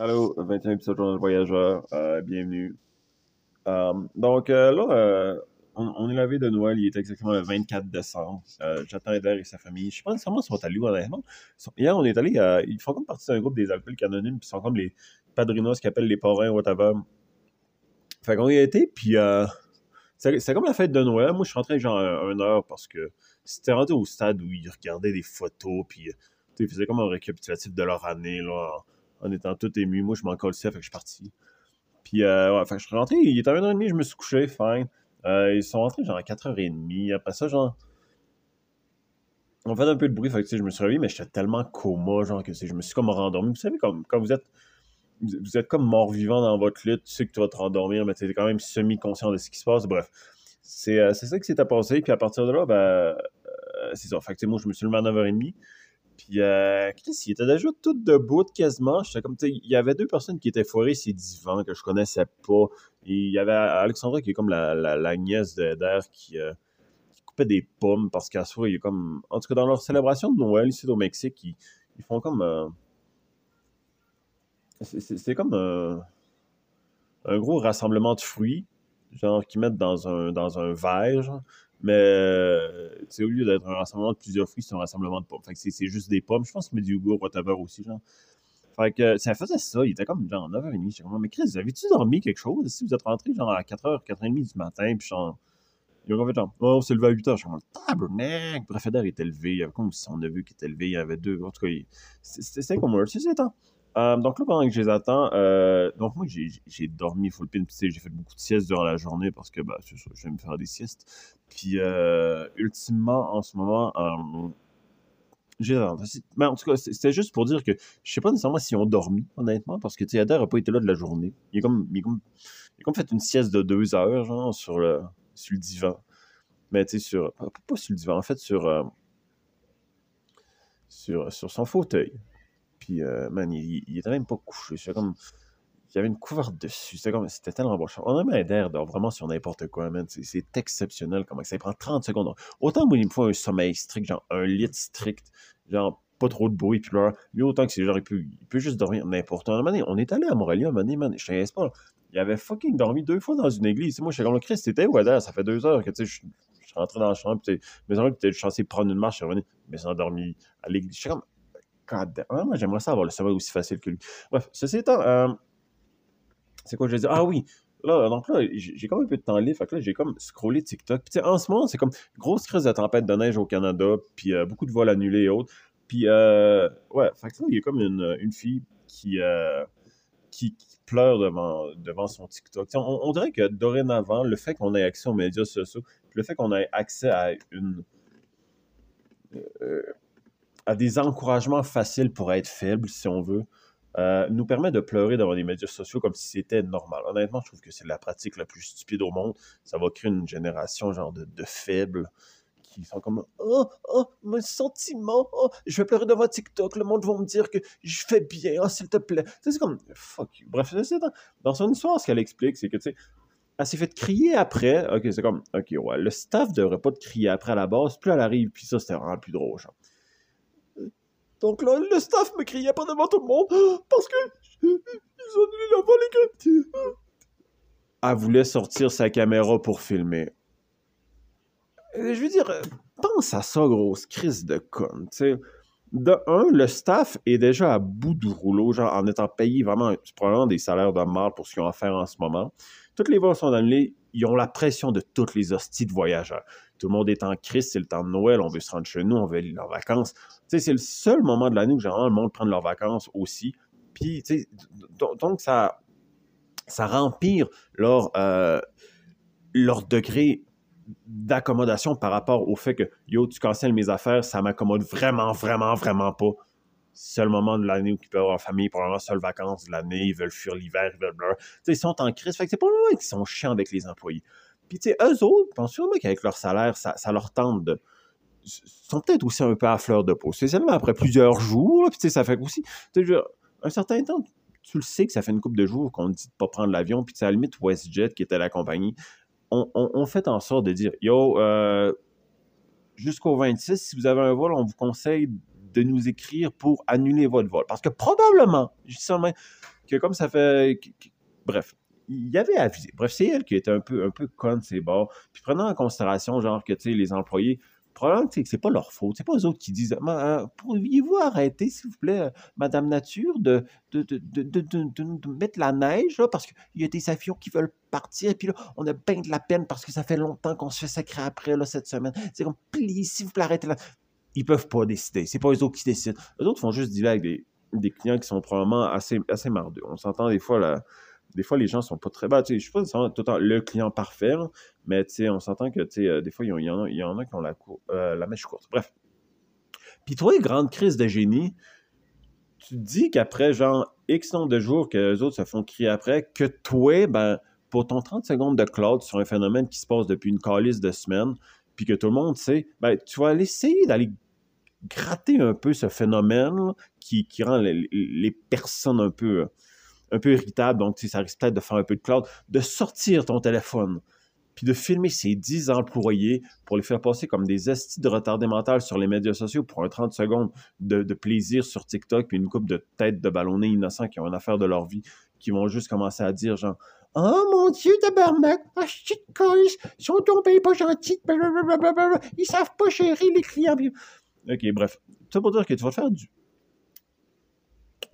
Allô, 21 épisode de Journal Voyageur, euh, bienvenue. Euh, donc euh, là, euh, on, on est la veille de Noël, il est exactement le 24 décembre. J'attends Eder et sa famille. Je sais pas nécessairement s'ils sont allés honnêtement. Hier, on est allé, ils font comme partie d'un groupe des alcooliques anonymes, puis ils sont comme les padrinos qui appellent les parrains, whatever. Fait qu'on y a été, puis c'est comme la fête de Noël. Moi, je suis rentré genre un, un heure parce que c'était rendu au stade où ils regardaient des photos, puis ils faisaient comme un récapitulatif de leur année, là, en étant tout ému. Moi, je m'en collais, fait que je suis parti. Puis, euh, ouais, fait que je suis rentré, il était 1h30, je me suis couché, fine. Euh, ils sont rentrés genre à 4h30. Après ça, genre, on fait un peu de bruit, fait que je me suis réveillé, mais j'étais tellement coma, genre, que je me suis comme rendormi. Vous savez, comme, quand vous êtes, vous êtes comme mort-vivant dans votre lit, tu sais que tu vas te rendormir, mais tu es quand même semi-conscient de ce qui se passe. Bref, c'est euh, ça qui s'était passé. Puis à partir de là, ben, euh, c'est ça. Fait que moi, je me suis levé à 9h30. Puis, euh, Chris, il était déjà tout debout quasiment. J'étais comme, il y avait deux personnes qui étaient foirées ces divans que je connaissais pas. Il y avait Alexandra qui est comme la, la, nièce d'Air qui, euh, qui coupait des pommes parce qu'à soi, il est comme. En tout cas, dans leur célébration de Noël ici au Mexique, ils, ils font comme. euh, c'est- comme un, un gros rassemblement de fruits, genre qu'ils mettent dans un, dans un verre, genre. Mais euh, au lieu d'être un rassemblement de plusieurs fruits, c'est un rassemblement de pommes. Fait que c'est juste des pommes. Je pense qu'il met du yogourt, whatever aussi, genre. Fait que ça faisait ça. Il était comme genre 9h30. J'étais comme, mais Chris, avez-tu dormi quelque chose? Si vous êtes rentré genre à 4h, 4h30 du matin, puis genre. Ils ont fait genre, oh, on s'est levé à 8h. Je suis comme, tabernacle! Bref, Eder était levé. Il y avait comme son neveu qui était levé. Il y avait deux. En tout cas, c'était comme un. C'est ça. Euh, donc là, pendant que je les attends, euh, donc moi, j'ai dormi full pin. J'ai fait beaucoup de siestes durant la journée parce que, bah, c'est ça, j'aime faire des siestes. Puis, euh, ultimement, en ce moment, euh, j'ai Mais en tout cas, c'était juste pour dire que je sais pas nécessairement s'ils ont dormi, honnêtement, parce que, tu sais, Adair a pas été là de la journée. Il a comme, il a comme, il a comme fait une sieste de deux heures, genre, sur le, sur le divan. Mais, tu sais, sur, pas, pas sur le divan, en fait, sur, sur, sur son fauteuil. Puis, euh, man, il, il était même pas couché. C'était comme. Il y avait une couverte dessus. C'était comme. C'était tellement bon. On aimerait d'air dort vraiment sur n'importe quoi, man. C'est exceptionnel comment ça prend 30 secondes. Autant, moi, il me faut un sommeil strict, genre un lit strict, genre pas trop de bruit, puis là, lui, autant que c'est genre, il peut, il juste dormir n'importe où. On est allé à Montréal, un moment donné, man, je pas. Il avait fucking dormi deux fois dans une église. Moi, j'étais comme le Christ, c'était où, Adair? Ça fait deux heures que, tu sais, je je suis rentré dans la chambre, puis mes amis étaient censés prendre une marche, je suis revenu, mais ils ont dormi à l'église. Je suis comme, Ah, moi, j'aimerais ça avoir le sommeil aussi facile que lui. Bref, ceci étant, euh, c'est quoi je vais dire? Ah oui, là, donc là, j'ai j'ai comme un peu de temps libre, fait que là, j'ai comme scrollé TikTok. Puis, en ce moment, c'est comme grosse crise de tempête de neige au Canada, puis euh, beaucoup de vols annulés et autres. Puis, euh, ouais, fait que là, il y a comme une, une fille qui, euh, qui, pleure devant, devant son TikTok. On, on dirait que dorénavant, le fait qu'on ait accès aux médias sociaux, le fait qu'on ait accès à une. Des encouragements faciles pour être faible, si on veut, euh, nous permet de pleurer devant les médias sociaux comme si c'était normal. Honnêtement, je trouve que c'est la pratique la plus stupide au monde. Ça va créer une génération genre de, de faibles qui sont comme Oh, oh, mes sentiments, oh, je vais pleurer devant TikTok, le monde va me dire que je fais bien, oh, s'il te plaît. C'est comme fuck you. Bref, dans son histoire, ce qu'elle explique, c'est que tu sais, elle s'est fait crier après. Ok, c'est comme, ok, ouais, le staff devrait pas te crier après à la base, plus elle arrive, puis ça, c'était vraiment plus drôle, genre. Donc là, le staff me criait pas devant tout le monde parce que ils ont annulé la vol. Elle voulait sortir sa caméra pour filmer. Euh, Je veux dire, euh, pense à ça, grosse crise de con. De un, le staff est déjà à bout du rouleau, genre en étant payé vraiment, probablement des salaires de mort pour ce qu'ils ont à faire en ce moment. Toutes les vols sont annulées, ils ont la pression de toutes les hosties de voyageurs. Tout le monde est en crise, c'est le temps de Noël, on veut se rendre chez nous, on veut aller leurs vacances. C'est le seul moment de l'année où généralement le monde prend leurs vacances aussi. Puis, donc ça, ça rempire leur, euh, leur degré d'accommodation par rapport au fait que yo, tu cancelles mes affaires, ça m'accommode vraiment, vraiment, vraiment pas. Seul moment de l'année où ils peuvent avoir en famille, probablement seule vacances de l'année, ils veulent fuir l'hiver, ils veulent ils sont en crise. C'est pas vraiment qu'ils sont chiants avec les employés. Puis, tu sais, eux autres, sûrement qu'avec leur salaire, ça, ça leur tente de. sont peut-être aussi un peu à fleur de peau. Spécialement après plusieurs jours, puis ça fait aussi. Dire, un certain temps, tu le sais que ça fait une couple de jours qu'on dit de pas prendre l'avion, puis à la limite, WestJet, qui était la compagnie, on, fait en sorte de dire Yo, euh, jusqu'au 26, si vous avez un vol, on vous conseille de nous écrire pour annuler votre vol. Parce que probablement, je que comme ça fait. bref, il y avait avisé. Bref, c'est elle qui était un peu, un peu conne, c'est bon. Puis prenant en considération, genre, que, tu sais, les employés, probablement que c'est pas leur faute. C'est pas eux autres qui disent Pourriez-vous arrêter, s'il vous plaît, Madame Nature, de, de, de, de, mettre la neige, là, parce qu'il y a des avions qui veulent partir, et puis là, on a bien de la peine parce que ça fait longtemps qu'on se fait sacrer après, là, cette semaine. C'est comme, please, s'il vous plaît, arrêtez là. Ils peuvent pas décider. C'est pas eux autres qui décident. Eux autres font juste dire avec des, des clients qui sont probablement assez, assez mardeux. On s'entend des fois, là des fois, les gens sont pas très bas. Je ne suis pas tout le client parfait, mais on s'entend que euh, des fois, il y, en a, qui ont la, euh, la mèche courte. Bref. Puis toi, grande crise de génie, tu te dis qu'après, genre, X nombre de jours que les autres se font crier après, que toi, ben, pour ton 30 secondes de cloud sur un phénomène qui se passe depuis une calice de semaines, puis que tout le monde sait, ben, tu vas aller essayer d'aller gratter un peu ce phénomène qui, qui, rend les, les, personnes un peu un peu irritable, donc ça risque peut-être de faire un peu de cloud, de sortir ton téléphone, puis de filmer ces 10 employés pour les faire passer comme des estis de retardé mental sur les médias sociaux pour un 30 secondes de, plaisir sur TikTok, puis une coupe de têtes de ballonnés innocents qui ont une affaire de leur vie, qui vont juste commencer à dire genre Oh mon Dieu, tabarnak, ah, shit, ils sont tombés pas gentils, ils savent pas gérer les clients. Ok, bref. Ça pour dire que tu vas faire du,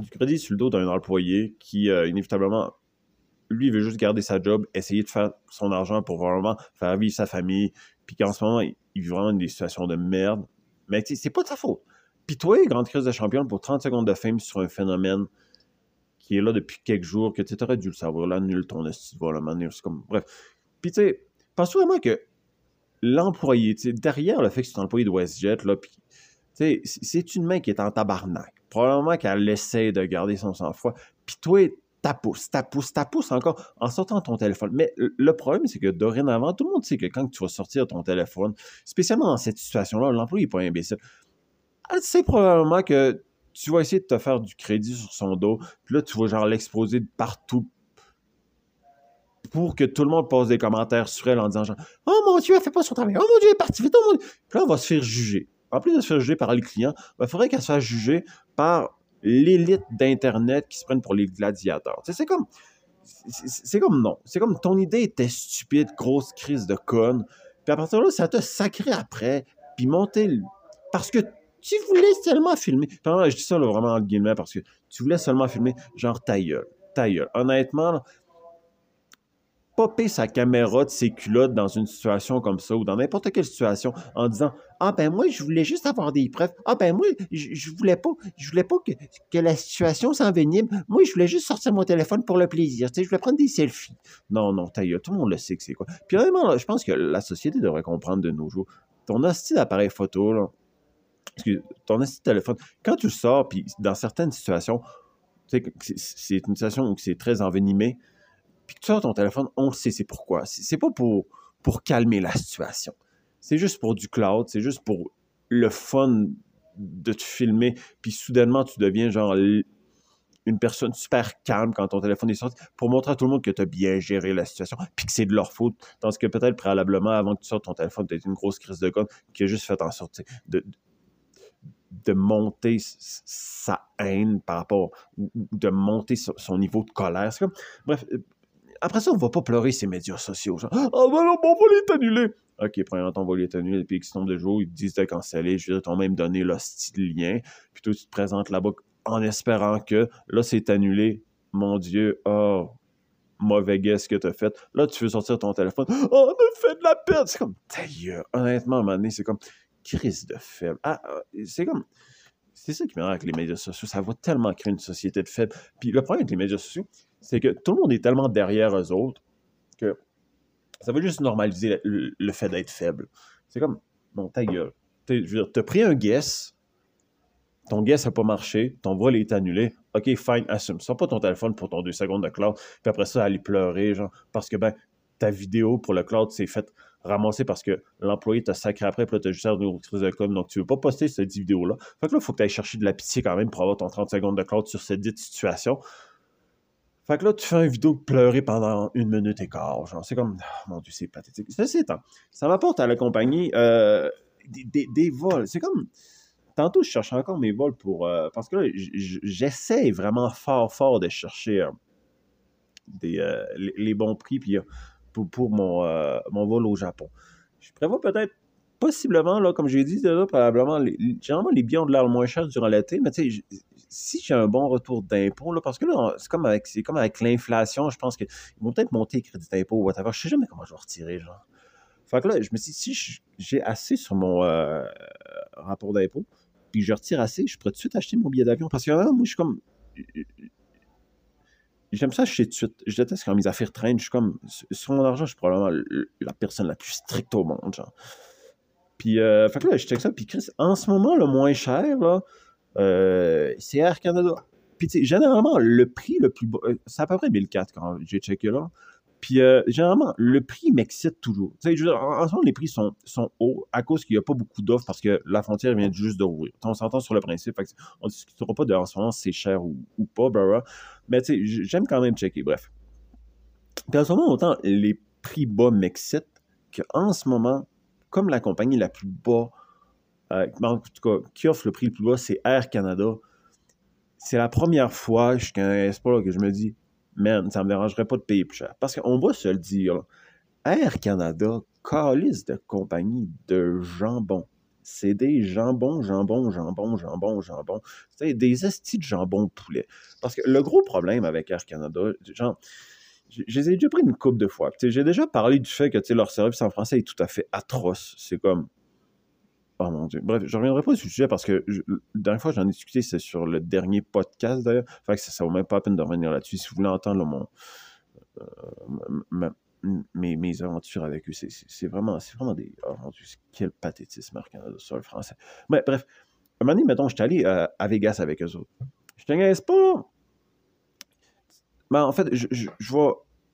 du crédit sur le dos d'un employé qui, euh, inévitablement, lui, veut juste garder sa job, essayer de faire son argent pour vraiment faire vivre sa famille, puis qu'en ce moment, il, vit vraiment des situations de merde. Mais c'est pas de sa faute. Puis toi, grande crise de champion pour 30 secondes de fame sur un phénomène qui est là depuis quelques jours, que tu aurais dû le savoir, là, nul ton esti de c'est comme... Bref. Puis tu sais, pense vraiment que l'employé, derrière le fait que c'est un employé de WestJet, là, puis c'est une main qui est en tabarnak probablement qu'elle essaie de garder son sang-froid. Puis toi, ta pousse, ta pousse, ta pousse encore en sortant ton téléphone. Mais le problème, c'est que dorénavant, tout le monde sait que quand tu vas sortir ton téléphone, spécialement dans cette situation-là, l'employé n'est pas imbécile. Elle sait probablement que tu vas essayer de te faire du crédit sur son dos, puis là, tu vas genre l'exposer de partout pour que tout le monde pose des commentaires sur elle en disant genre « Oh mon Dieu, elle fait pas son travail. Oh mon Dieu, elle est partie vite. Oh mon Dieu. » Puis là, on va se faire juger en plus de se faire juger par les clients, il ben, faudrait qu'elle fasse juger par l'élite d'Internet qui se prennent pour les gladiateurs. c'est comme. C'est comme non. C'est comme ton idée était stupide, grosse crise de conne. Puis à partir de là, ça t'a sacré après, puis monter. Parce que tu voulais seulement filmer. je dis ça vraiment en guillemets parce que tu voulais seulement filmer, genre ta gueule. Ta gueule. Honnêtement, popper sa caméra de ses culottes dans une situation comme ça ou dans n'importe quelle situation en disant ah ben moi je voulais juste avoir des preuves. Ah ben moi je, voulais pas je voulais pas que, que la situation s'envenime. Moi je voulais juste sortir mon téléphone pour le plaisir tu sais je voulais prendre des selfies. Non non taille tout le monde le sait que c'est quoi. Puis vraiment je pense que la société devrait comprendre de nos jours. Ton hostie d'appareil photo là excuse, ton hostie de téléphone quand tu sors puis dans certaines situations c'est une situation où c'est très envenimé puis que tu sors ton téléphone, on sait c'est pourquoi. C'est pas pour, pour calmer la situation. C'est juste pour du cloud, c'est juste pour le fun de te filmer, puis soudainement, tu deviens genre une personne super calme quand ton téléphone est sorti, pour montrer à tout le monde que tu as bien géré la situation, puis que c'est de leur faute, ce que peut-être préalablement, avant que tu sortes ton téléphone, tu as une grosse crise de gomme qui a juste fait en sorte de, de monter sa haine par rapport, ou de monter son niveau de colère. Comme, bref, après ça, on va pas pleurer ces médias sociaux. Ah, oh, ben non, on va les annuler. Ok, premièrement, on va les annuler, puis X nombre de jours, ils te disent de canceller. Je veux dire, t'ont même donné le style lien. Puis toi, tu te présentes là-bas en espérant que là, c'est annulé. Mon Dieu, oh, mauvais guess que t'as fait. Là, tu veux sortir ton téléphone. Oh, on me fait de la peine. C'est comme, taille, honnêtement, à un c'est comme, crise de faible. Ah, ah c'est comme, c'est ça qui m'énerve avec les médias sociaux. Ça va tellement créer une société de faibles. Puis le problème avec les médias sociaux, c'est que tout le monde est tellement derrière eux autres que ça va juste normaliser le, fait d'être faible. C'est comme, bon, ta gueule. Je veux pris un guess, ton guess n'a pas marché, ton vol est annulé. OK, fine, assume. Sors pas ton téléphone pour ton deux secondes de cloud, puis après ça, aller pleurer, genre, parce que, ben, ta vidéo pour le cloud s'est faite ramasser parce que l'employé t'a sacré après, puis là, t'as juste une autrice de com, donc tu veux pas poster cette vidéo-là. Fait que là, il faut que tu ailles chercher de la pitié quand même pour avoir ton 30 secondes de cloud sur cette dite situation. Fait que là, tu fais une vidéo pleurer pendant une minute et quart. Genre, c'est comme, oh, mon Dieu, c'est pathétique. Ceci ça m'apporte à la compagnie euh, des, vols. C'est comme, tantôt, je cherche encore mes vols pour. euh, parce que là, j'essaie vraiment fort, fort de chercher euh, des, les, les bons prix puis, pour, pour mon, euh, mon vol au Japon. Je prévois peut-être, possiblement, là, comme j'ai dit, là, probablement, généralement, les billets ont de l'air moins cher durant l'été, mais tu sais, si j'ai un bon retour d'impôt, là, parce que là, c'est comme avec, avec l'inflation, je pense qu'ils vont peut-être monter les crédits d'impôt ou whatever. Je sais jamais comment je vais retirer, genre. Fait que là, je me suis dit, si j'ai assez sur mon euh, rapport d'impôt, puis je retire assez, je pourrais tout de suite acheter mon billet d'avion. Parce que euh, moi, je suis comme. J'aime ça acheter tout de suite. Je déteste quand mes affaires traînent. Je suis comme. Sur mon argent, je suis probablement la personne la plus stricte au monde, genre. Puis, euh, fait que là, je check ça. Puis, Chris, en ce moment, le moins cher, là, euh, c'est Air Canada. Puis, tu sais, généralement, le prix le plus bas, euh, c'est à peu près 1004 quand j'ai checké là. Puis, euh, généralement, le prix m'excite toujours. En, ce moment, les prix sont, sont hauts à cause qu'il n'y a pas beaucoup d'offres parce que la frontière vient juste d'ouvrir. On s'entend sur le principe. On ne discutera pas de en ce moment c'est cher ou, pas, blah. Mais tu sais, j'aime quand même checker. Bref. Puis en ce moment, autant les prix bas m'excitent qu'en ce moment, comme la compagnie la plus bas, euh, en tout cas, qui offre le prix le plus bas, c'est Air Canada. C'est la première fois jusqu'à un espoir que je me dis, man, ça me dérangerait pas de payer plus cher. Parce qu'on va se le dire, Air Canada, calice de compagnie de jambon. C'est des jambons, jambons, jambons, jambons, jambons. C'est des estis de jambon poulet. Parce que le gros problème avec Air Canada, genre, je les ai déjà pris une coupe de fois. J'ai déjà parlé du fait que leur service en français est tout à fait atroce. C'est comme. Oh mon Dieu. Bref, je reviendrai pas sur le sujet parce que je- la dernière fois j'en ai discuté, c'est sur le dernier podcast d'ailleurs. Fait que ça, ça vaut même pas la peine de revenir là-dessus. Si vous voulez entendre là, mon, euh, mes, mes aventures avec eux, c'est- vraiment, vraiment des. Oh mon Dieu, quel pathétisme Air Canada sur le français. Mais bref, un moment donné, mettons, je suis allé euh, à Vegas avec eux autres. Je te pas, là. Ben, en fait, je, je, je vais,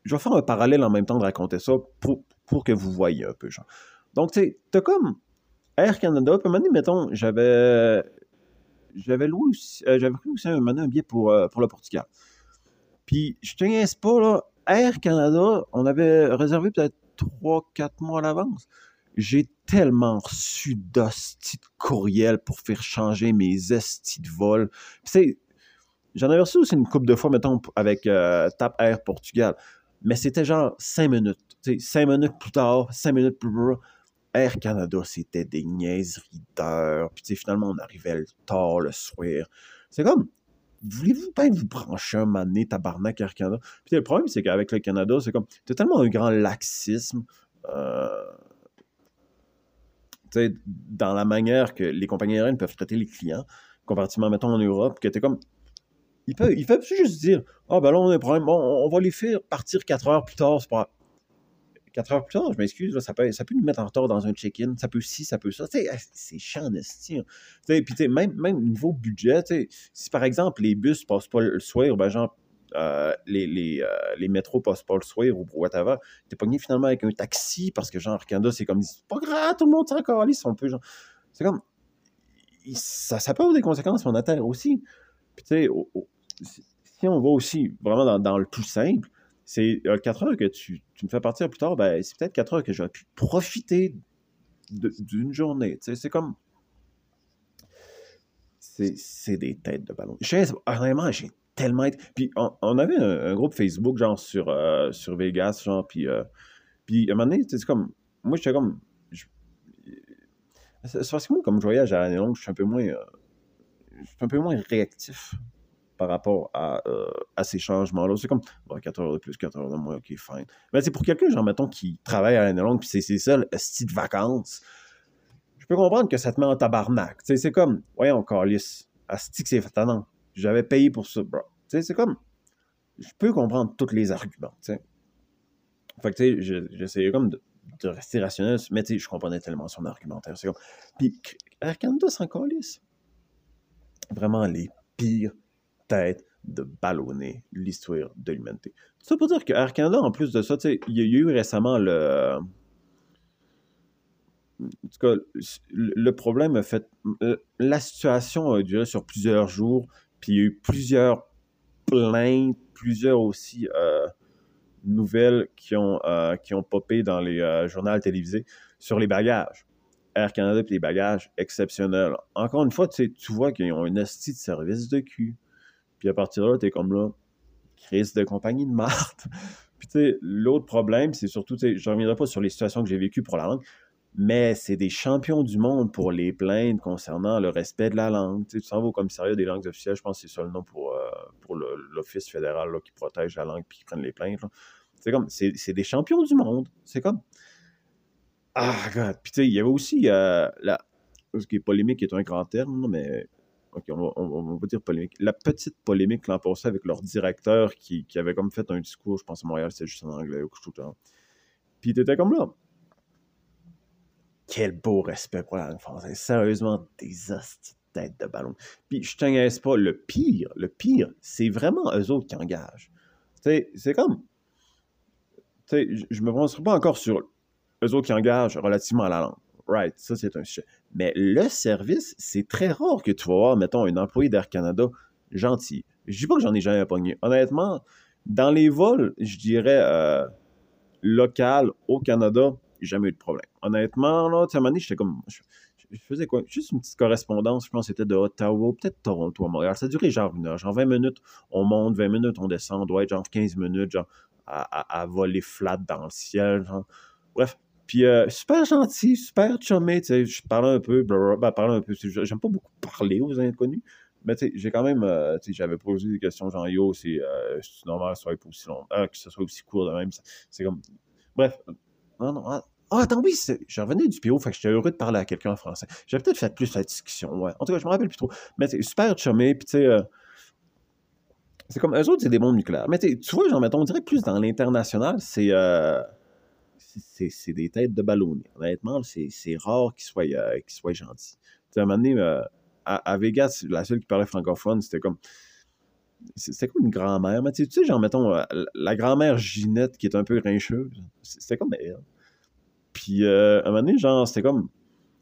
je faire un parallèle en même temps de raconter ça pour, pour que vous voyez un peu, genre. Donc, tu sais, t'as comme Air Canada, puis un moment donné, mettons, j'avais j'avais loué aussi, euh, j'avais pris aussi un, moment un billet pour, euh, pour le Portugal. Puis, je te niaise pas, là, Air Canada, on avait réservé peut-être 3-4 mois à l'avance. J'ai tellement reçu d'hosties de courriels pour faire changer mes estis de vol. Sais, J'en avais reçu aussi une couple de fois, mettons, avec euh, Tap Air Portugal. Mais c'était genre 5 minutes. Tu sais, 5 minutes plus tard, 5 minutes plus tard. Air Canada, c'était des niaiseries d'heures. Puis, finalement, on arrivait le tard le soir. C'est comme, voulez-vous pas vous brancher un donné, tabarnak Air Canada? Puis, le problème, c'est qu'avec le Canada, c'est comme, t'as tellement un grand laxisme. euh, dans la manière que les compagnies aériennes peuvent traiter les clients, comparativement, mettons, en Europe, que t'es comme, ils peuvent, ils peuvent juste dire Ah, ben là, on a un problème, bon, on, on va les faire partir 4 heures plus tard, c'est pas. 4 heures plus tard, je m'excuse, ça, peut, ça peut nous mettre en retard dans un check-in, ça peut ci, ça peut ça. C'est chiant. Tu sais, Puis, même, même niveau budget, si par exemple les bus passent pas le soir, ben genre, euh, les, les, euh, les métros passent pas le soir ou whatever, t'es pogné finalement avec un taxi parce que genre, Canada, c'est comme, c'est pas grave, tout le monde s'en calisse, on peut, genre. C'est comme, ça, ça peut avoir des conséquences terre aussi. Puis, tu sais, si on va aussi vraiment dans, dans le tout simple, c'est euh, 4 heures que tu, tu me fais partir plus tard, ben, c'est peut-être 4 heures que j'aurais pu profiter d'une journée. C'est comme. C'est des têtes de ballon. Honnêtement, j'ai tellement été. Puis, on, on avait un, groupe Facebook, genre, sur, euh, sur Vegas, genre, puis. euh, puis, à un moment donné, c'est comme. Moi, j'étais comme. C'est parce que moi, comme je voyage à l'année longue, je suis un peu moins. euh, je suis un peu moins réactif par rapport à, euh, à ces changements-là. C'est comme, 4 heures de plus, 4 heures de moins, ok, fine. Mais c'est pour quelqu'un, genre, mettons, qui travaille à l'année longue, puis c'est ses seuls style de vacances, je peux comprendre que ça te met en tabarnak. Tu sais, c'est comme, voyons, calice, asti que c'est fatanant. J'avais payé pour ça, bro. Tu sais, c'est comme, je peux comprendre tous les arguments, tu sais. Fait que, tu sais, je- j'essayais comme de, rester rationnel, mais tu sais, je comprenais tellement son argumentaire. Puis, Air Canada s'en. Vraiment les pires têtes de ballonner l'histoire de l'humanité. Ça pour dire que Air Canada, en plus de ça, il y a eu récemment le. En tout le problème a fait. La situation a duré sur plusieurs jours, puis il y a eu plusieurs plaintes, plusieurs aussi euh, nouvelles qui ont, euh, qui ont popé dans les euh, journaux télévisés sur les bagages. Air Canada et les bagages, exceptionnel. Encore une fois, tu vois qu'ils ont un esti de service de cul. Puis à partir de là, t'es comme là, crise de compagnie de Marthe. Puis tu sais, l'autre problème, c'est surtout, tu sais, je reviendrai pas sur les situations que j'ai vécues pour la langue, mais c'est des champions du monde pour les plaintes concernant le respect de la langue. Tu, sais, tu s'en vas au commissariat des langues officielles, je pense que c'est ça le nom pour, euh, pour l'Office fédéral qui protège la langue puis qui prennent les plaintes. C'est comme, c'est des champions du monde. C'est comme, ah, God. Puis tu sais, il y avait aussi euh, la, ce qui est polémique est un grand terme, mais ok, on va, dire polémique. La petite polémique l'an passé avec leur directeur qui, avait comme fait un discours, je pense à Montréal, c'est juste en anglais ou tout le temps. Puis t'étais comme là quel beau respect pour la langue française. Sérieusement, des de tête de ballon. Puis je te pas, le pire, le pire, c'est vraiment eux autres qui engagent. C'est comme. Je me prononcerai pas encore sur eux autres qui engagent relativement à la langue. Right, ça c'est un sujet. Mais le service, c'est très rare que tu vas voir, mettons, un employé d'Air Canada gentil. Je dis pas que j'en ai jamais pogné. Honnêtement, dans les vols, je dirais euh, local au Canada, jamais eu de problème. Honnêtement, là, tu sais, à j'étais comme. Je, faisais quoi? Juste une petite correspondance, je pense que c'était de Ottawa, peut-être Toronto à Montréal. Ça durait genre une heure, genre 20 minutes, on monte, 20 minutes, on descend, on doit être genre 15 minutes, genre à, voler flat dans le ciel, genre. Bref. Puis euh, super gentil, super chumé, tu sais, je parlais un peu, blablabla, parlais un peu. J'aime pas beaucoup parler aux inconnus. Mais tu sais, j'ai quand même, euh, tu sais, j'avais posé des questions genre, yo, c'est euh, normal que ce soit aussi long, que ce soit aussi court de même. C'est comme, bref, non, non, ah, ah, attends, oui, je revenais du PO, fait que j'étais heureux de parler à quelqu'un en français. J'avais peut-être fait plus la discussion, ouais. En tout cas, je me rappelle plus trop. Mais c'est super chumé, puis tu sais, euh, c'est comme eux autres, c'est des bombes nucléaires. Mais tu vois, genre, mettons, on dirait plus dans l'international, c'est euh, c'est des têtes de ballonniers. Honnêtement, c'est rare qu'ils soient, euh, soient gentils. À un moment donné, euh, à, Vegas, la seule qui parlait francophone, c'était comme c'était comme une grand-mère. Mais tu sais, genre, mettons, la grand-mère Ginette qui est un peu grincheuse, c'était comme elle. Puis euh, à un moment donné, genre, c'était comme.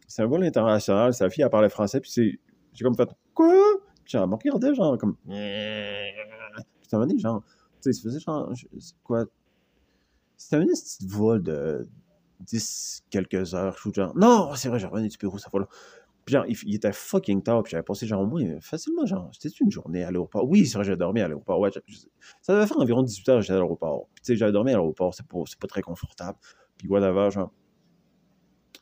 C'est un vol international, sa fille, elle parlait français, puis c'est. J'ai comme fait Quoi? Puis genre, regardait, genre, comme. Puis à un moment donné, genre, tu sais, ça faisait genre. Quoi? C'était un petit vol de 10 quelques heures, je genre. Non, c'est vrai, j'ai revenu du Pérou, ça fois-là. Puis genre, il, était fucking tard, puis j'avais passé genre au moins facilement, genre, c'était une journée à l'aéroport. Oui, c'est vrai, j'avais dormi à l'aéroport. Ça devait faire environ 18 heures j'étais à l'aéroport. Puis tu sais, j'avais dormi à l'aéroport, c'est pas, pas très confortable. Puis whatever, genre.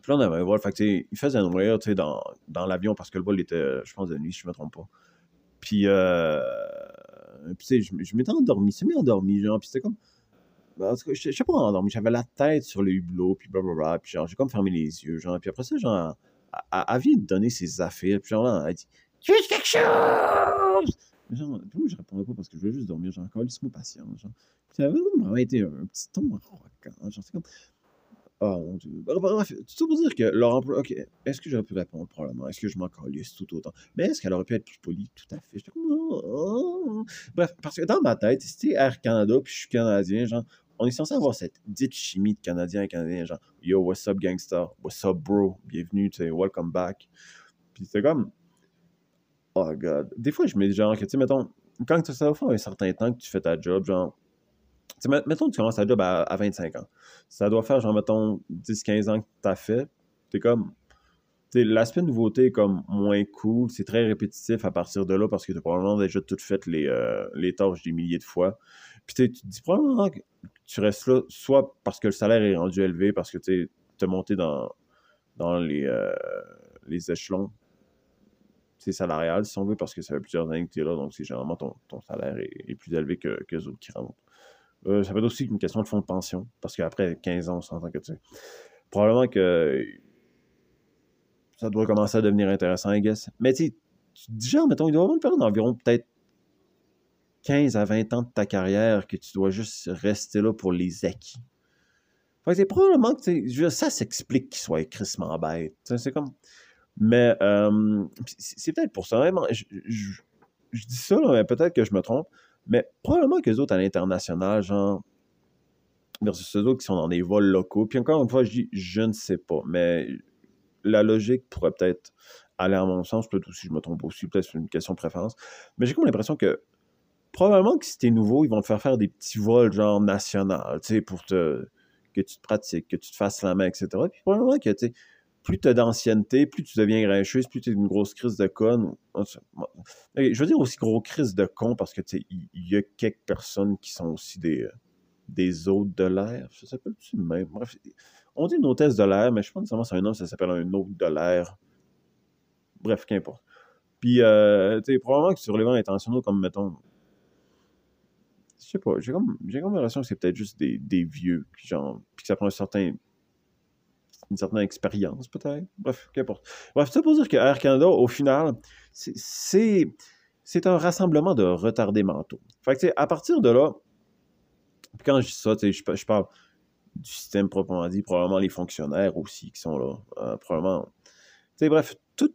Puis là, on avait un vol, fait que, il faisait nourrir, tu sais, dans, dans l'avion parce que le vol était, je pense, de nuit, si je me trompe pas. Puis, euh, puis tu sais, je, m'étais endormi, c'est mis endormi, genre, puis c'était comme. Tout cas, je, sais pas j'avais la tête sur le hublot, puis blablabla, puis genre, j'ai comme fermé les yeux, genre, puis après ça, genre, elle, vient de donner ses affaires, puis genre, elle dit Tu veux quelque chose Genre, moi, je répondais pas parce que je voulais juste dormir, genre, encore, laisse-moi patient, genre. Ça avait vraiment été un petit ton rockant, genre, c'est comme ah mon dieu. Bref, tout ça pour dire que leur emploi. Est-ce que j'aurais pu répondre? Probablement Est-ce que je m'en calisse tout autant? Mais est-ce qu'elle aurait pu être plus polie? Tout à fait. J'étais comme. Oh, oh. Bref, parce que dans ma tête, si Air Canada puis je suis Canadien, genre, on est censé avoir cette dite chimie de Canadien et Canadien, genre, yo, what's up gangster What's up bro? Bienvenue, tu sais, welcome back. Puis c'est comme. Oh god. Des fois, je me dis genre que, tu sais, mettons, quand ça va faire un certain temps que tu fais ta job, genre mettons que tu commences ta job à, 25 ans. Ça doit faire, genre, mettons, 10-15 ans que tu as fait. T'es comme. L'aspect nouveauté est comme moins cool. C'est très répétitif à partir de là parce que tu as probablement déjà tout fait les, euh, les tâches des milliers de fois. Puis tu te dis probablement que tu restes là, soit parce que le salaire est rendu élevé, parce que tu es monté dans, dans les, euh, les échelons salarial, si on veut, parce que ça fait plusieurs années que tu es là, donc c'est généralement ton, ton salaire est, plus élevé que, que les autres qui rentrent. Euh, ça peut être aussi une question de fonds de pension, parce qu'après 15 ans, on s'entend que tu sais. Probablement que ça doit commencer à devenir intéressant, I guess. Mais tu dis genre, mettons, il doit avoir une période d'environ peut-être 15 à 20 ans de ta carrière que tu dois juste rester là pour les acquis. Fait que c'est probablement que ça s'explique qu'il soit crissement bête. C'est comme. Mais euh, c'est peut-être pour ça. Je, dis ça, mais peut-être que je me trompe. Mais probablement que les autres à l'international, genre, versus ceux autres qui sont dans des vols locaux. Puis encore une fois, je dis, je ne sais pas. Mais la logique pourrait peut-être aller en mon sens. Peut-être aussi, je me trompe aussi. Peut-être c'est une question de préférence. Mais j'ai comme l'impression que probablement que si t'es nouveau, ils vont te faire faire des petits vols genre national, tu sais, pour te que tu te pratiques, que tu te fasses la main, etc. Puis probablement que, tu sais, plus tu as d'ancienneté, plus tu deviens grincheuse, plus tu es une grosse crise de con. Je veux dire aussi gros crise de con parce que il y, a quelques personnes qui sont aussi des, euh, des hôtes de l'air. Ça s'appelle-tu même? Bref, on dit une hôtesse de l'air, mais je pense que c'est un nom, ça s'appelle un hôte de l'air. Bref, qu'importe. Puis, euh, tu sais, probablement que sur les vents intentionnels, comme mettons, je sais pas, j'ai comme, j'ai comme l'impression que c'est peut-être juste des, des vieux, puis genre, puis que ça prend un certain, une certaine expérience, peut-être. Bref, qu'importe. Bref, ça pour dire que Air Canada, au final, c'est, c'est un rassemblement de retardés mentaux. Fait que, tu sais, à partir de là, quand je dis ça, tu sais, je, je parle du système proprement dit, probablement les fonctionnaires aussi qui sont là, euh, probablement. Tu sais, bref, tout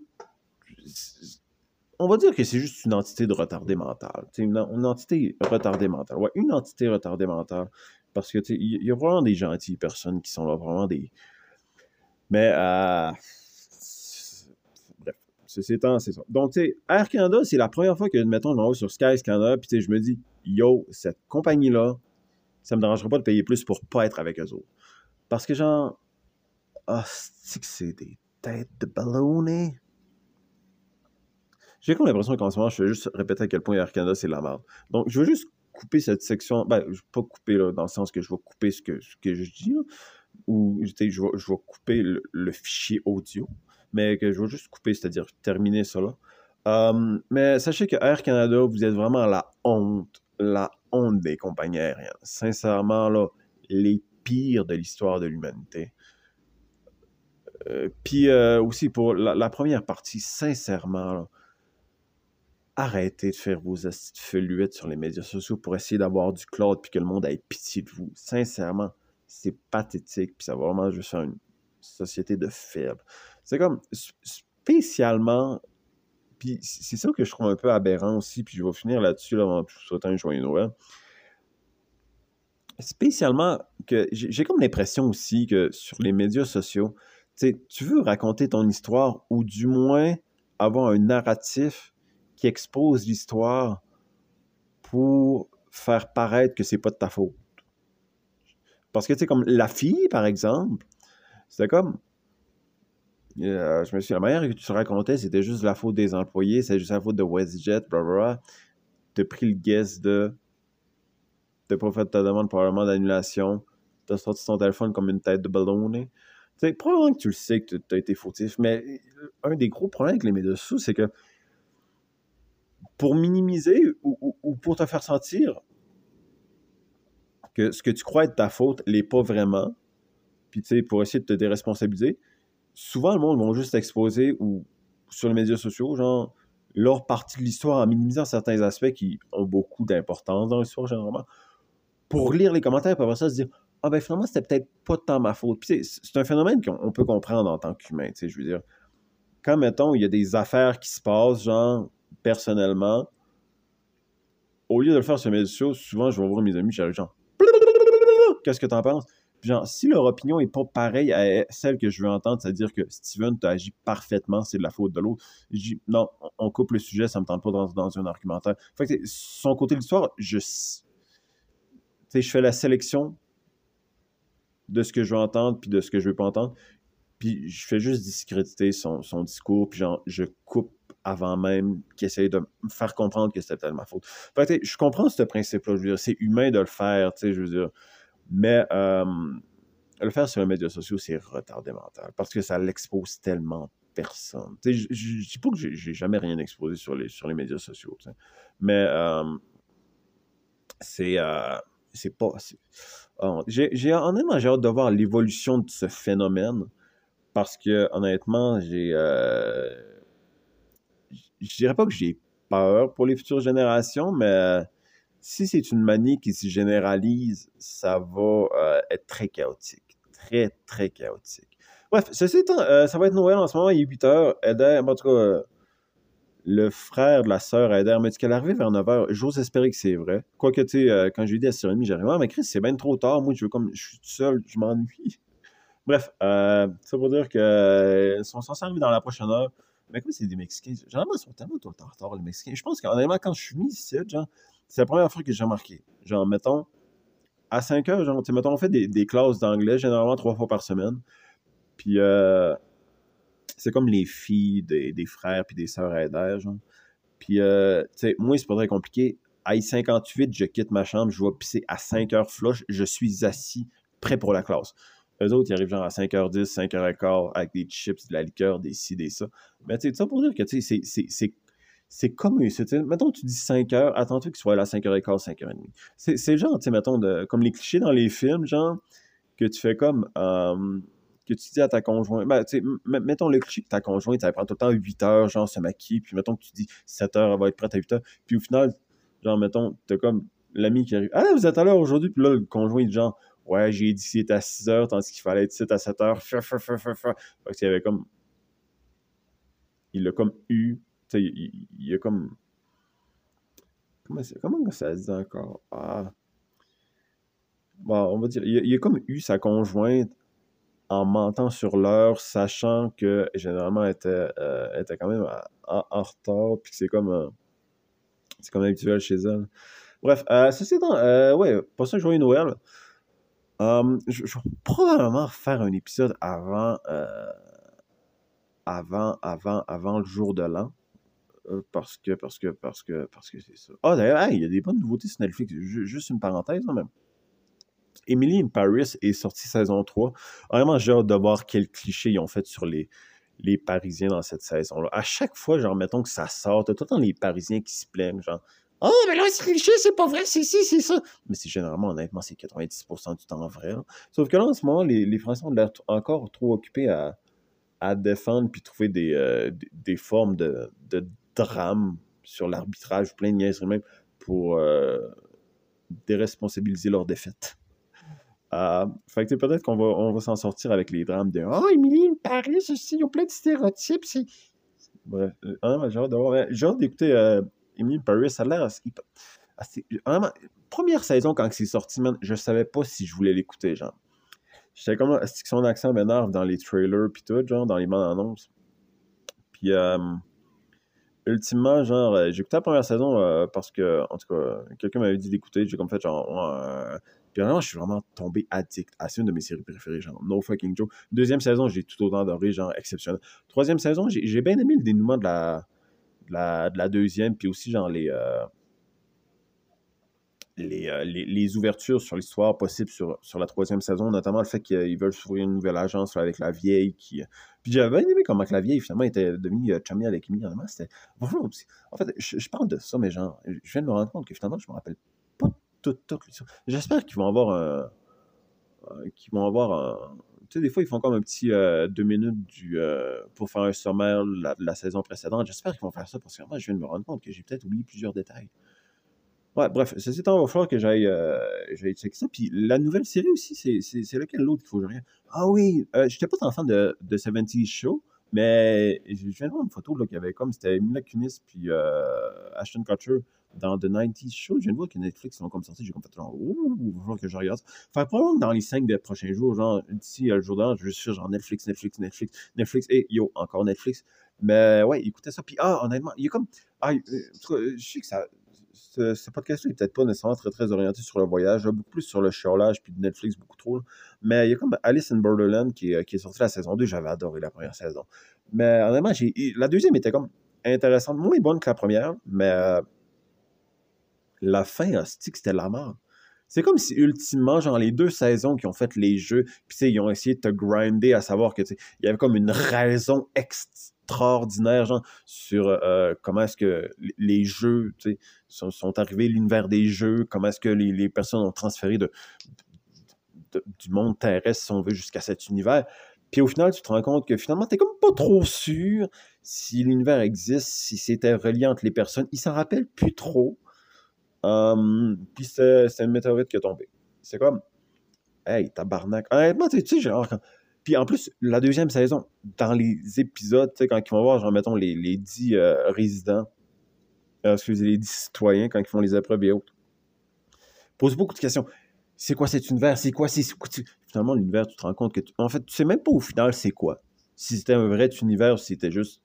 on va dire que c'est juste une entité de retardé mental. Une, entité retardée mentale. Ouais, une entité retardée mentale. Parce que il y, a vraiment des gentilles personnes qui sont là, vraiment des. Mais euh... bref, c'est ça. Donc, tu sais, Air Canada, c'est la première fois que, mettons, je vais sur Sky Canada, puis je me dis, yo, cette compagnie-là, ça me dérangera pas de payer plus pour pas être avec eux autres. Parce que, genre, ah, c'est des têtes de ballonnet. J'ai comme l'impression qu'en ce moment, je vais juste répéter à quel point Air Canada, c'est la merde. Donc, je veux juste couper cette section. Ben, je vais pas couper là, dans le sens que je vais couper ce que, je dis, ou je vais, je vais couper le, fichier audio, mais que je vais juste couper, c'est-à-dire terminer là. Euh, mais sachez que Air Canada, vous êtes vraiment la honte, la honte des compagnies aériennes. Sincèrement, là, les pires de l'histoire de l'humanité. Euh, puis euh, aussi pour la, la, première partie, sincèrement, là, arrêtez de faire vos feluettes sur les médias sociaux pour essayer d'avoir du cloud puis que le monde ait pitié de vous. Sincèrement, c'est pathétique puis ça va vraiment juste faire une société de faibles. C'est comme spécialement puis c'est ça que je trouve un peu aberrant aussi puis je vais finir là-dessus là, avant tout souhaiter un joyeux Noël. Spécialement que j'ai comme l'impression aussi que sur les médias sociaux, tu veux raconter ton histoire ou du moins avoir un narratif qui expose l'histoire pour faire paraître que c'est pas de ta faute. Parce que, tu sais, comme la fille, par exemple, c'était comme. Euh, je me suis la manière que tu te racontais, c'était juste la faute des employés, c'est juste la faute de WestJet, blablabla. T'as pris le guess de. T'as pas fait ta demande probablement d'annulation. T'as sorti ton téléphone comme une tête de ballon. Tu sais, probablement que tu le sais que t'as été fautif, mais un des gros problèmes avec les médias sociaux, c'est que pour minimiser ou, pour te faire sentir que ce que tu crois être ta faute l'est pas vraiment, puis tu sais, pour essayer de te déresponsabiliser, souvent le monde va juste exposer ou sur les médias sociaux, genre leur partie de l'histoire en minimisant certains aspects qui ont beaucoup d'importance dans l'histoire généralement, pour lire les commentaires et après ça se dire Ah ben finalement, c'était peut-être pas tant ma faute. Puis c'est un phénomène qu'on peut comprendre en tant qu'humain, tu sais, je veux dire. Quand, mettons, il y a des affaires qui se passent, genre, personnellement, au lieu de le faire sur mes réseaux souvent, je vais voir mes amis, j'arrive genre, qu'est-ce que t'en penses? Genre, si leur opinion est pas pareille à celle que je veux entendre, c'est-à-dire que Steven, tu agi parfaitement, c'est de la faute de l'autre, je non, on coupe le sujet, ça me tente pas dans, dans un argumentaire. Fait son côté de l'histoire, je, je fais la sélection de ce que je veux entendre puis de ce que je veux pas entendre. Puis je fais juste discréditer son, discours, puis genre, je coupe avant même qu'il essaye de me faire comprendre que c'était peut-être ma faute. Fait je comprends ce principe-là. Je veux dire, c'est humain de le faire, tu sais, je veux dire. Mais euh, le faire sur les médias sociaux, c'est retardé mental parce que ça l'expose tellement personne. Tu sais, je ne dis pas que j'ai jamais rien exposé sur les, sur les médias sociaux, tu sais. mais euh, c'est euh, c'est pas. J'ai honnêtement j'ai hâte de voir l'évolution de ce phénomène parce que honnêtement, j'ai je dirais pas que j'ai peur pour les futures générations, mais si c'est une manie qui se généralise, ça va euh, être très chaotique. Très, très chaotique. Bref, ceci étant, euh, ça va être Noël en ce moment, il est 8 h. En tout cas, le frère de la sœur Eder m'a dit qu'elle arrivait vers 9 h. J'ose espérer que c'est vrai. Quoique, tu sais, euh, quand je lui ai dit à 6h30, j'arrive, ah, mais Chris, c'est bien trop tard. Moi, je veux comme, je suis tout seul, je m'ennuie. Bref, ça veut dire qu'ils sont censés arriver dans la prochaine heure. Mais quoi, c'est des Mexicains. Généralement, ils sont tellement tout le temps en retard, les Mexicains. Je pense qu'honnêtement, quand je suis mis ici, c'est la première fois que j'ai remarqué. Genre, mettons, à 5 heures, genre, mettons, on fait des, classes d'anglais, généralement trois fois par semaine. Puis, euh, c'est comme les filles des, frères puis des sœurs Eder, genre. Puis, euh, tu moi, c'est pas très compliqué. À 58, je quitte ma chambre, je vais pisser à 5 heures flush, je suis assis, prêt pour la classe. Eux autres, ils arrivent genre à 5h10, 5h15 avec des chips, de la liqueur, des ci, des ça. Mais tu sais, ça pour dire que, tu sais, c'est comme, mettons, tu dis 5 heures, attends-tu qu'il soit là à 5h15, 5h30. C'est genre, tu sais, mettons, comme les clichés dans les films, genre, que tu fais comme, que tu dis à ta conjointe, ben, tu sais, mettons le cliché que ta conjointe, elle prend tout le temps 8 heures, genre, se maquiller, puis mettons que tu dis 7 heures, elle va être prête à 8 heures, puis au final, genre, mettons, t'as comme l'ami qui arrive, ah, vous êtes à l'heure aujourd'hui, puis là, le conjoint, genre, ouais, j'ai dit que c'était à 6 heures, tandis qu'il fallait être 7 à 7 heures, Parce qu'il avait comme, il a comme eu il, a comme. Comment, comment ça se dit encore? Ah. Bon, on va dire, il, a comme eu sa conjointe en mentant sur l'heure, sachant que généralement elle était, euh, était quand même en, retard, puis c'est comme. Euh, c'est comme habituel chez elle. Bref, euh, ceci étant, euh, ouais, pas ça, joyeux Noël. Um, je, vais probablement faire un épisode avant, avant, avant, avant le jour de l'an. Euh, parce que, parce que, parce que, parce que c'est ça. Ah, d'ailleurs, il y a des bonnes nouveautés sur Netflix. Juste une parenthèse, quand même. Emily in Paris est sortie saison 3. Vraiment, j'ai hâte de voir quels clichés ils ont fait sur les, les Parisiens dans cette saison-là. À chaque fois, genre, mettons que ça sort, t'as tout le temps les Parisiens qui se plaignent, genre, oh, mais là, c'est cliché, c'est pas vrai, c'est si, c'est ça. Mais c'est généralement, honnêtement, c'est 90% du temps vrai. Sauf que là, en ce moment, les, les Français ont l'air encore trop occupés à, à défendre puis trouver des, euh, des formes de, de drame sur l'arbitrage, plein de niaiseries même, pour euh, déresponsabiliser leur défaite. Euh, fait que peut-être qu'on va, on va s'en sortir avec les drames de Oh, Emily Paris, aussi, ils ont plein de stéréotypes. C'est... Bref, euh, j'ai hâte d'écouter Emily Paris. Ça a l'air assez. première saison, quand c'est sorti, man, je savais pas si je voulais l'écouter, genre. J'étais comme, est-ce que son accent m'énerve dans les trailers, puis tout, genre, dans les bandes annonces? Puis, euh, ultimement, genre, euh, j'ai écouté la première saison euh, parce que, en tout cas, quelqu'un m'avait dit d'écouter. J'ai comme fait, genre, euh, puis vraiment, je suis vraiment tombé addict à une de mes séries préférées, genre, No Fucking Joe. Deuxième saison, j'ai tout autant adoré, genre, exceptionnel. Troisième saison, j'ai bien aimé le dénouement de la, de la, de la deuxième, puis aussi, genre, les. Euh, les, les, ouvertures sur l'histoire possible sur, sur la troisième saison, notamment le fait qu'ils veulent s'ouvrir une nouvelle agence avec la vieille. Qui... Puis j'avais aimé comment la vieille finalement était devenue euh, chummy avec Amy. C'était En fait, je, parle de ça, mais genre, je viens de me rendre compte que finalement, je me rappelle pas tout, tout, J'espère qu'ils vont avoir un. Euh, qu'ils vont avoir un. Tu sais, des fois, ils font comme un petit deux minutes du, pour faire un sommaire de la, saison précédente. J'espère qu'ils vont faire ça parce que moi, je viens de me rendre compte que j'ai peut-être oublié plusieurs détails. Ouais, bref, ceci étant, il va que j'aille euh, checker ça. Puis la nouvelle série aussi, c'est lequel l'autre qu'il faut que je regarde? Ah oui, euh, j'étais pas tant fan de, de 70 Show, mais je viens de voir une photo là, qu'il y avait comme, c'était Mila Kunis puis euh, Ashton Kutcher dans The 90s Show. Je viens de voir que Netflix sont comme sortis, j'ai comme fait genre, ouh, falloir que je regarde. Fait probablement dans les 5 des prochains jours, genre, d'ici le jour d'heure, je juste genre Netflix, Netflix, Netflix, Netflix, et yo, encore Netflix. Mais ouais, écoutez ça. Puis ah, honnêtement, il y a comme, ah, je sais que ça ce, ce podcast n'est peut-être pas nécessairement très, très orienté sur le voyage, beaucoup plus sur le chiolage puis Netflix, beaucoup trop. Mais il y a comme Alice in Borderland qui, qui est sorti la saison 2, j'avais adoré la première saison. Mais honnêtement, la deuxième était comme intéressante, moins bonne que la première, mais la fin, c'était la mort. C'est comme si, ultimement, genre, les deux saisons qui ont fait les jeux, puis ils ont essayé de te grinder à savoir que, il y avait comme une raison extraordinaire, genre, sur euh, comment est-ce que les jeux, sont, sont, arrivés, l'univers des jeux, comment est-ce que les, personnes ont transféré du monde terrestre, si on veut, jusqu'à cet univers. Puis au final, tu te rends compte que finalement, tu comme pas trop sûr si l'univers existe, si c'était relié entre les personnes. Ils s'en rappellent plus trop. Um, puis c'est une météorite qui est tombée. C'est comme, hey, tabarnak. Honnêtement, tu sais, genre, puis en plus, la deuxième saison, dans les épisodes, tu sais, quand ils vont voir, genre, mettons, les, les 10 euh, résidents, euh, excusez, les 10 citoyens, quand ils font les épreuves et autres, pose beaucoup de questions. C'est quoi cet univers? C'est quoi? C'est Finalement, l'univers, tu te rends compte que, en fait, tu sais même pas au final c'est quoi. Si c'était un vrai univers ou si c'était juste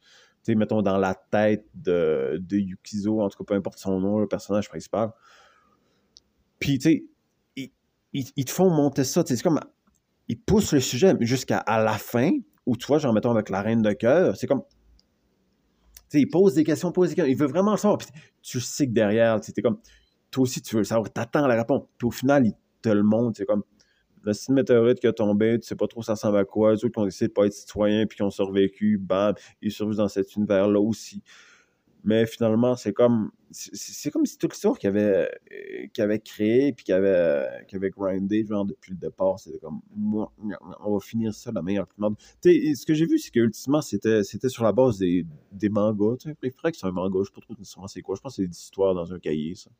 mettons, dans la tête de, de, Yukizo, en tout cas, peu importe son nom, le personnage principal. Puis, tu sais, ils, te font monter ça, c'est comme, ils poussent le sujet jusqu'à la fin, ou tu vois, genre, mettons, avec la reine de cœur, c'est comme. Tu sais, il pose des questions, pose des questions. Il veut vraiment le savoir. Puis tu sais que derrière, tu comme. Toi aussi, tu veux le savoir. T'attends la réponse. Puis au final, il te le montre. C'est comme. Le style météorite qui a tombé, tu sais pas trop ça ressemble à quoi. Eux autres qui ont décidé de pas être citoyens puis qui ont survécu, bam, ils survivent dans cet univers-là aussi. Mais finalement, c'est comme c'est comme si l'histoire qu'il avait, euh, avait créé puis qu'il avait, qu avait grindé genre, depuis le départ, c'était comme on va finir ça la meilleure sais, Ce que j'ai vu, c'est qu'ultimement, c'était sur la base des, des mangas. Il faudrait que c'est un manga, je sais pas trop c'est quoi. Je pense que c'est des histoires dans un cahier, ça.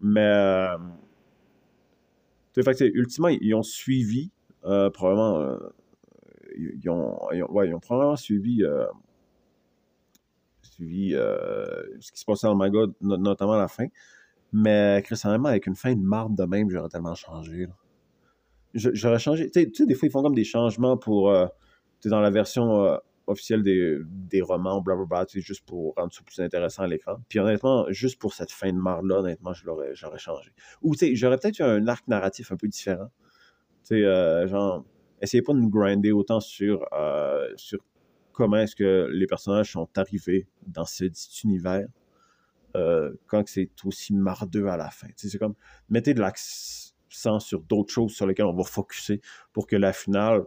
Mais euh, fait, ultimement, ils ont suivi euh, probablement. Euh, ils, ont, ils ont probablement suivi suivi euh, ce qui se passait dans le manga, notamment à la fin. Mais récemment, avec une fin de marde de même, j'aurais tellement changé. J'aurais changé. Tu sais, des fois, ils font comme des changements pour. Euh, dans la version euh, officielle des, des romans, blablabla, juste pour rendre ça plus intéressant à l'écran. Puis honnêtement, juste pour cette fin de marde-là, honnêtement, j'aurais changé. Ou tu sais, j'aurais peut-être eu un arc narratif un peu différent. Tu sais, genre, essayez pas de nous grinder autant sur, sur comment est-ce que les personnages sont arrivés dans cet univers euh, quand c'est aussi mardeux à la fin. C'est comme, mettez de l'accent sur d'autres choses sur lesquelles on va focuser pour que la finale,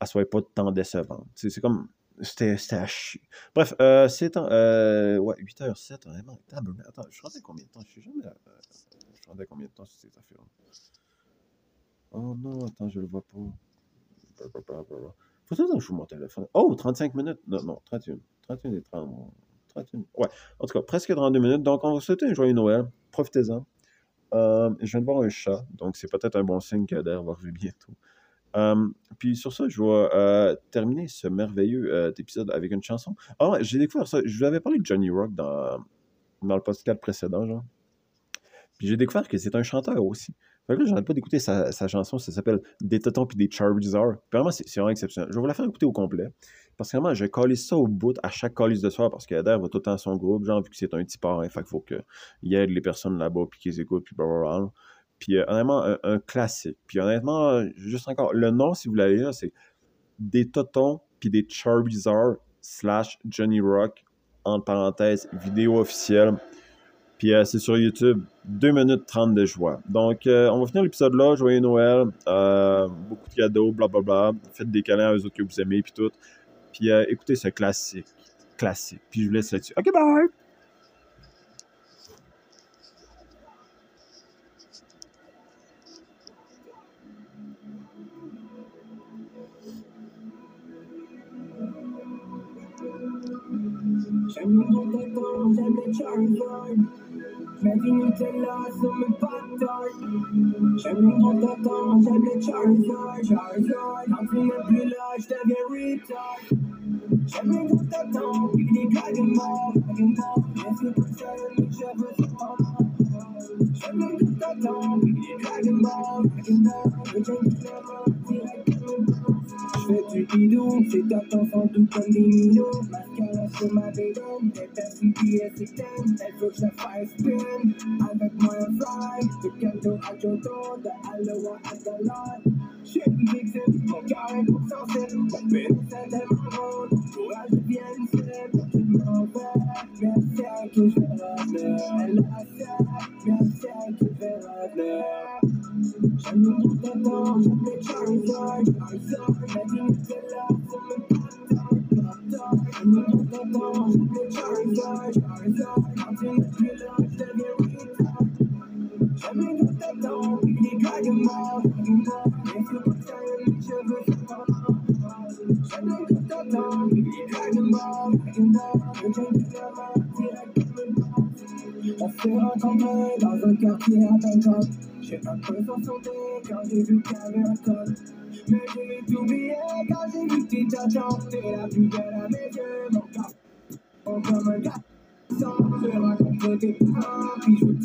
elle soit pas tant décevante. C'est comme, c'était à chier. Bref, euh, c'est euh, ouais, 8h07, vraiment. Attends, je rendais combien de temps? Je sais jamais. Euh, je rendais combien de temps sur cette affaire Oh non, attends, je le vois pas. Faut que je mon téléphone. Oh, 35 minutes. Non, non, 31. 31 et 30. 31. Ouais, en tout cas, presque 32 minutes. Donc, on va souhaiter un joyeux Noël. Profitez-en. Euh, je viens de voir un chat, donc c'est peut-être un bon signe qu'Ader va arriver bientôt. Euh, puis sur ça, je vais euh, terminer ce merveilleux épisode avec une chanson. Ah, j'ai découvert ça. Je vous avais parlé de Johnny Rock dans, dans le podcast précédent, genre. Puis j'ai découvert que c'est un chanteur aussi. Fait que là, j'arrête pas d'écouter sa, chanson, ça s'appelle Des Totons puis des Charizard. Vraiment, c'est vraiment exceptionnel. Je vais vous la faire écouter au complet. Parce que vraiment, je coller ça au bout à chaque calice de soir parce qu'Ader va tout le temps à son groupe, genre, vu que c'est un petit parrain, fait qu'il faut qu'il aide les personnes là-bas puis qu'ils écoutent, puis blablabla. Puis euh, honnêtement, un, classique. Puis honnêtement, juste encore, le nom, si vous l'avez c'est Des Totons puis des Charizard slash Johnny Rock, entre parenthèses, vidéo officielle. Puis euh, c'est sur YouTube, 2 minutes 30 de joie. Donc, euh, on va finir l'épisode là. Joyeux Noël, euh, beaucoup de cadeaux, blablabla. Faites des câlins à eux autres que vous aimez, puis tout. Puis écoutez ce classique. Classique. Puis je vous laisse là-dessus. OK, bye! J'mets du Nutella sur mes patates. J'aime les tatons, j'aime les Charizard, Charizard. Quand tu n'es plus là, j'deviens retard. J'aime les grands tatons, puis. Mais c'est ça, mes cheveux sont J'aime les grands tatons, puis. Le Dragon direct fais du c'est attention tout comme des sur ma bédonne, des personnes qui est système. Elle veut que je fasse spin, avec moi un fly. De Kendo à Jodo, de Aloha à Galot. Shit, big zip, mon cœur est pour sensible. Mon pénis est tellement rond, courage devient simple. Je m'en vais, merci à qui je vais revenir. Elle a fait, merci à qui je vais revenir. J'aime le temps, j'aime les Charizard, Charizard, on s'est rencontrés dans un quartier à Bangkok. J'ai un peu sauté quand j'ai vu qu'il y avait un code. Mais j'ai tout oublié quand j'ai vu que t'étais T'es la plus belle à mes yeux, mon cœur. I'm on, God. Some of them are going to get the